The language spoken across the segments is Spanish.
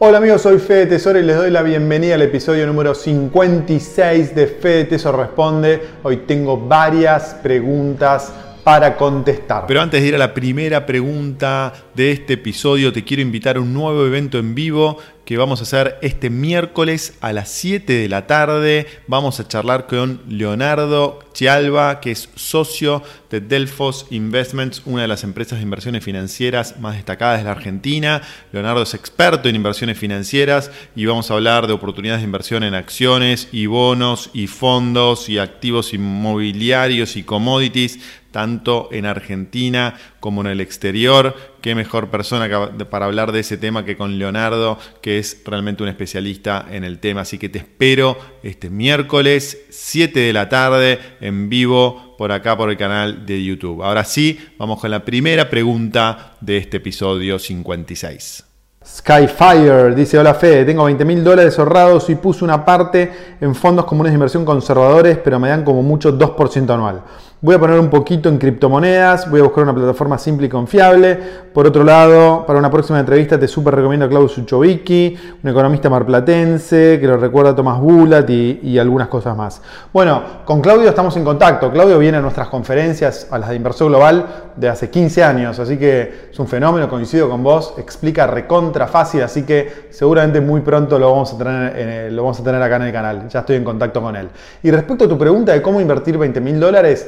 Hola amigos, soy Fede Tesoro y les doy la bienvenida al episodio número 56 de Fede Tesoro Responde. Hoy tengo varias preguntas para contestar. Pero antes de ir a la primera pregunta de este episodio, te quiero invitar a un nuevo evento en vivo que vamos a hacer este miércoles a las 7 de la tarde. Vamos a charlar con Leonardo Chialba, que es socio de Delfos Investments, una de las empresas de inversiones financieras más destacadas de la Argentina. Leonardo es experto en inversiones financieras y vamos a hablar de oportunidades de inversión en acciones y bonos y fondos y activos inmobiliarios y commodities tanto en Argentina como en el exterior. Qué mejor persona para hablar de ese tema que con Leonardo, que es realmente un especialista en el tema. Así que te espero este miércoles, 7 de la tarde, en vivo por acá por el canal de YouTube. Ahora sí, vamos con la primera pregunta de este episodio 56. Skyfire dice: Hola Fede, tengo 20 mil dólares ahorrados y puse una parte en fondos comunes de inversión conservadores, pero me dan como mucho 2% anual. Voy a poner un poquito en criptomonedas, voy a buscar una plataforma simple y confiable. Por otro lado, para una próxima entrevista te súper recomiendo a Claudio Suchovicki, un economista marplatense que lo recuerda a Tomás Bulat y, algunas cosas más. Bueno, con Claudio estamos en contacto. Claudio viene a nuestras conferencias, a las de Inversor Global, de hace 15 años, así que es un fenómeno, coincido con vos, explica recontra fácil, así que seguramente muy pronto lo vamos a tener, lo vamos a tener acá en el canal. Ya estoy en contacto con él. Y respecto a tu pregunta de cómo invertir 20 mil dólares,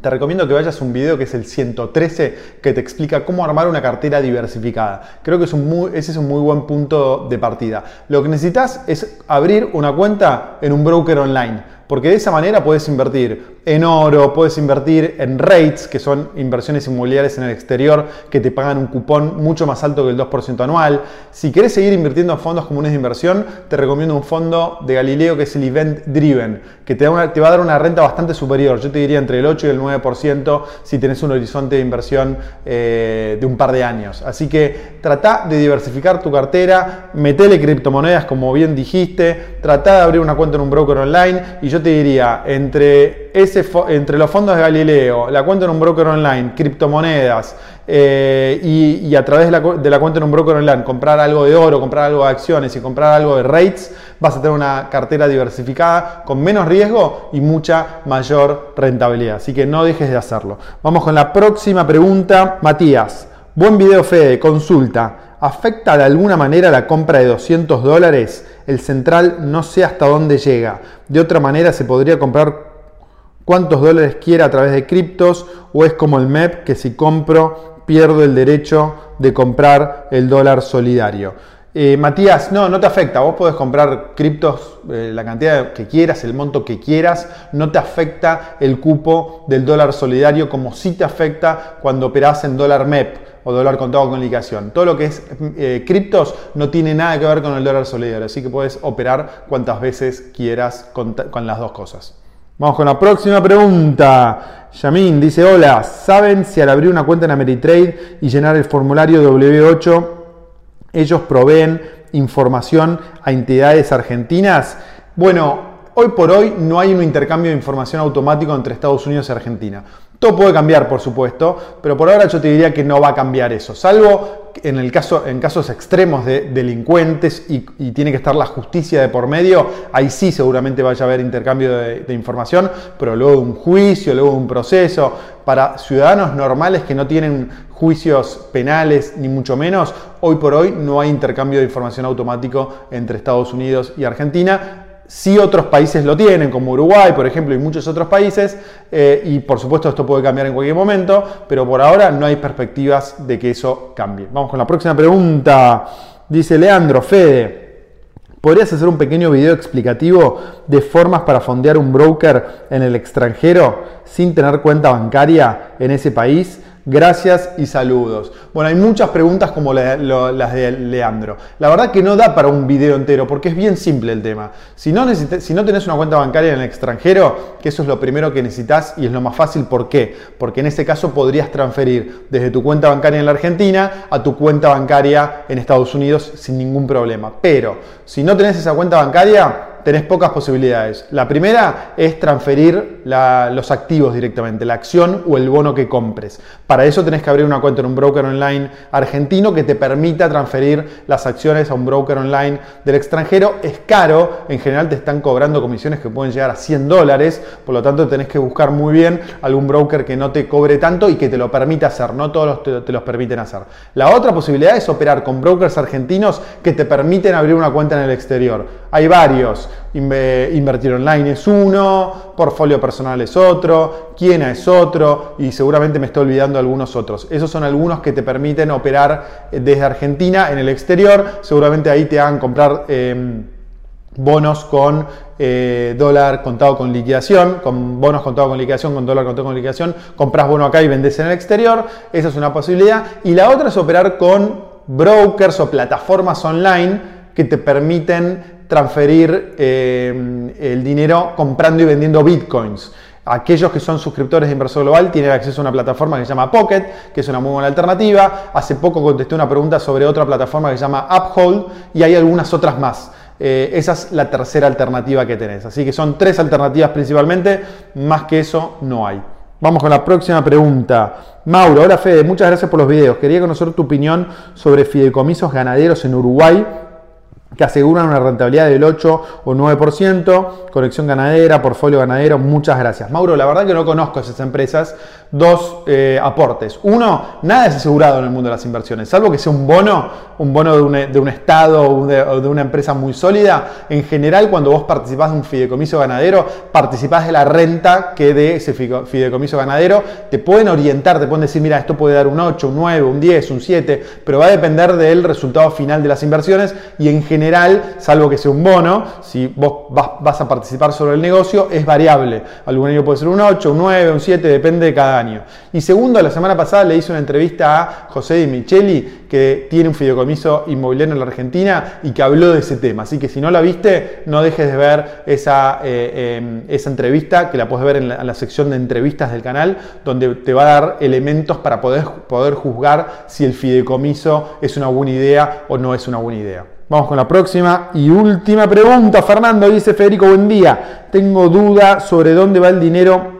te recomiendo que vayas a un video que es el 113 que te explica cómo armar una cartera diversificada. Creo que es un ese es un muy buen punto de partida. Lo que necesitas es abrir una cuenta en un broker online porque de esa manera puedes invertir en oro, puedes invertir en rates, que son inversiones inmobiliarias en el exterior que te pagan un cupón mucho más alto que el 2% anual. Si quieres seguir invirtiendo en fondos comunes de inversión, te recomiendo un fondo de Galileo que es el Event Driven, que te, va a dar una renta bastante superior. Yo te diría entre el 8 y el 9% si tenés un horizonte de inversión eh, de un par de años. Así que trata de diversificar tu cartera, metele criptomonedas como bien dijiste, trata de abrir una cuenta en un broker online y yo te diría, entre, ese, entre los fondos de Galileo, la cuenta en un broker online, criptomonedas eh, y, a través de la, de la, cuenta en un broker online, comprar algo de oro, comprar algo de acciones y comprar algo de rates, vas a tener una cartera diversificada con menos riesgo y mucha mayor rentabilidad. Así que no dejes de hacerlo. Vamos con la próxima pregunta. Matías, buen video Fede, consulta. ¿Afecta de alguna manera la compra de 200 dólares? El central no sé hasta dónde llega. De otra manera se podría comprar cuántos dólares quiera a través de criptos o es como el MEP que si compro pierdo el derecho de comprar el dólar solidario. Eh, Matías, no, no te afecta. Vos podés comprar criptos eh, la cantidad que quieras, el monto que quieras. No te afecta el cupo del dólar solidario como si te afecta cuando operás en dólar MEP o dólar contado con liquidación. Todo lo que es eh, criptos no tiene nada que ver con el dólar solidario, así que puedes operar cuantas veces quieras con, las dos cosas. Vamos con la próxima pregunta. Yamin dice, hola, ¿saben si al abrir una cuenta en Ameritrade y llenar el formulario W8, ellos proveen información a entidades argentinas? Bueno, hoy por hoy no hay un intercambio de información automático entre Estados Unidos y Argentina. Todo puede cambiar, por supuesto, pero por ahora yo te diría que no va a cambiar eso, salvo en, el caso, en casos extremos de delincuentes y, tiene que estar la justicia de por medio, ahí sí seguramente vaya a haber intercambio de, de información, pero luego de un juicio, luego de un proceso, para ciudadanos normales que no tienen juicios penales ni mucho menos, hoy por hoy no hay intercambio de información automático entre Estados Unidos y Argentina si otros países lo tienen, como Uruguay, por ejemplo, y muchos otros países, eh, y por supuesto esto puede cambiar en cualquier momento, pero por ahora no hay perspectivas de que eso cambie. Vamos con la próxima pregunta. Dice Leandro, Fede, ¿podrías hacer un pequeño video explicativo de formas para fondear un broker en el extranjero sin tener cuenta bancaria en ese país? Gracias y saludos. Bueno, hay muchas preguntas como las de Leandro. La verdad que no da para un video entero porque es bien simple el tema. Si no, si no tenés una cuenta bancaria en el extranjero, que eso es lo primero que necesitas y es lo más fácil, ¿por qué? Porque en ese caso podrías transferir desde tu cuenta bancaria en la Argentina a tu cuenta bancaria en Estados Unidos sin ningún problema. Pero si no tenés esa cuenta bancaria, tenés pocas posibilidades. La primera es transferir los activos directamente, la acción o el bono que compres. Para eso tenés que abrir una cuenta en un broker online argentino que te permita transferir las acciones a un broker online del extranjero. Es caro, en general te están cobrando comisiones que pueden llegar a 100 dólares, por lo tanto tenés que buscar muy bien algún broker que no te cobre tanto y que te lo permita hacer, no todos te, te los permiten hacer. La otra posibilidad es operar con brokers argentinos que te permiten abrir una cuenta en el exterior. Hay varios. Invertir online es uno, portfolio personal es otro, Quiena es otro y seguramente me estoy olvidando algunos otros. Esos son algunos que te permiten operar eh, desde Argentina en el exterior. Seguramente ahí te hagan comprar em, bonos con eh, dólar contado con liquidación, con bonos contado con liquidación, con dólar contado con liquidación. Compras bono acá y vendes en el exterior. Esa es una posibilidad. Y la otra es operar con brokers o plataformas online que te permiten transferir eh, el dinero comprando y vendiendo bitcoins. Aquellos que son suscriptores de Inversor Global tienen acceso a una plataforma que se llama Pocket, que es una muy buena alternativa. Hace poco contesté una pregunta sobre otra plataforma que se llama Uphold y hay algunas otras más. Eh, esa es la tercera alternativa que tenés. Así que son tres alternativas principalmente, más que eso no hay. Vamos con la próxima pregunta. Mauro, hola Fede, muchas gracias por los videos. Quería conocer tu opinión sobre fideicomisos ganaderos en Uruguay que aseguran una rentabilidad del 8 o 9%, conexión ganadera, portfolio ganadero, muchas gracias. Mauro, la verdad que no conozco esas empresas, dos eh, aportes. Uno, nada es asegurado en el mundo de las inversiones, salvo que sea un bono, un bono de un, Estado o de, una empresa muy sólida. En general, cuando vos participás de un fideicomiso ganadero, participás de la renta que de ese fideicomiso ganadero. Te pueden orientar, te pueden decir, mira, esto puede dar un 8, un 9, un 10, un 7, pero va a depender del resultado final de las inversiones y en general, salvo que sea un bono, si vos vas, a participar sobre el negocio, es variable. Algún año puede ser un 8, un 9, un 7, depende de cada y segundo, la semana pasada le hice una entrevista a José Di Micheli, que tiene un fideicomiso inmobiliario en la Argentina y que habló de ese tema. Así que si no la viste, no dejes de ver esa, eh, em, esa entrevista, que la puedes ver en la, sección de entrevistas del canal, donde te va a dar elementos para poder, poder juzgar si el fideicomiso es una buena idea o no es una buena idea. Vamos con la próxima y última pregunta. Fernando dice Federico, buen día. Tengo duda sobre dónde va el dinero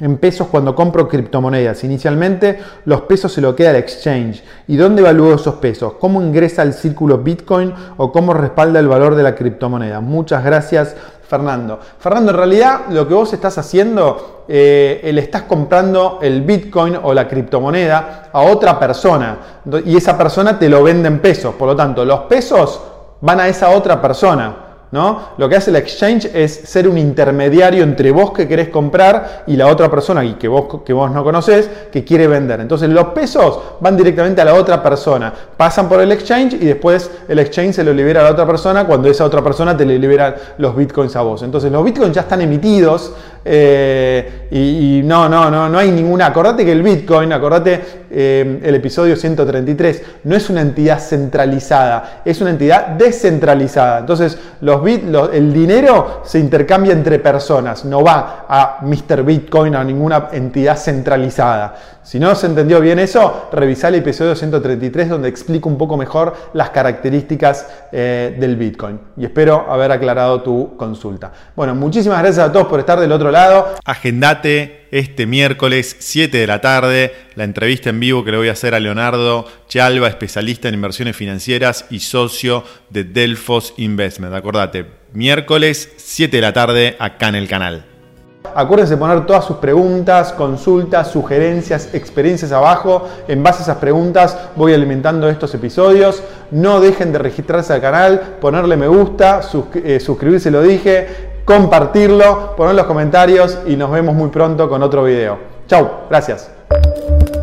en pesos cuando compro criptomonedas. Inicialmente los pesos se lo queda el exchange. ¿Y dónde evalúo esos pesos? ¿Cómo ingresa al círculo Bitcoin o cómo respalda el valor de la criptomoneda? Muchas gracias Fernando. Fernando, en realidad lo que vos estás haciendo, eh, le estás comprando el Bitcoin o la criptomoneda a otra persona y esa persona te lo vende en pesos. Por lo tanto, los pesos van a esa otra persona. Lo que hace el exchange es ser un intermediario entre vos que querés comprar y la otra persona y que vos, que vos no conocés que quiere vender. Entonces los pesos van directamente a la otra persona, pasan por el exchange y después el exchange se lo libera a la otra persona cuando esa otra persona te le libera los bitcoins a vos. Entonces los bitcoins ya están emitidos eh, y, no, no, no, no hay ninguna. Acordate que el bitcoin, acordate eh, el episodio 133, no es una entidad centralizada, es una entidad descentralizada. Entonces los el dinero se intercambia entre personas, no va a Mr. Bitcoin, a ninguna entidad centralizada. Si no se entendió bien eso, revisá el episodio 133 donde explico un poco mejor las características eh, del Bitcoin. Y espero haber aclarado tu consulta. Bueno, muchísimas gracias a todos por estar del otro lado. Agendate este miércoles 7 de la tarde la entrevista en vivo que le voy a hacer a Leonardo Chalva, especialista en inversiones financieras y socio de Delfos Investment. Acordate, miércoles 7 de la tarde acá en el canal. Acuérdense de poner todas sus preguntas, consultas, sugerencias, experiencias abajo. En base a esas preguntas voy alimentando estos episodios. No dejen de registrarse al canal, ponerle me gusta, eh, suscribirse, lo dije, compartirlo, poner los comentarios y nos vemos muy pronto con otro video. Chau, gracias. Thank you.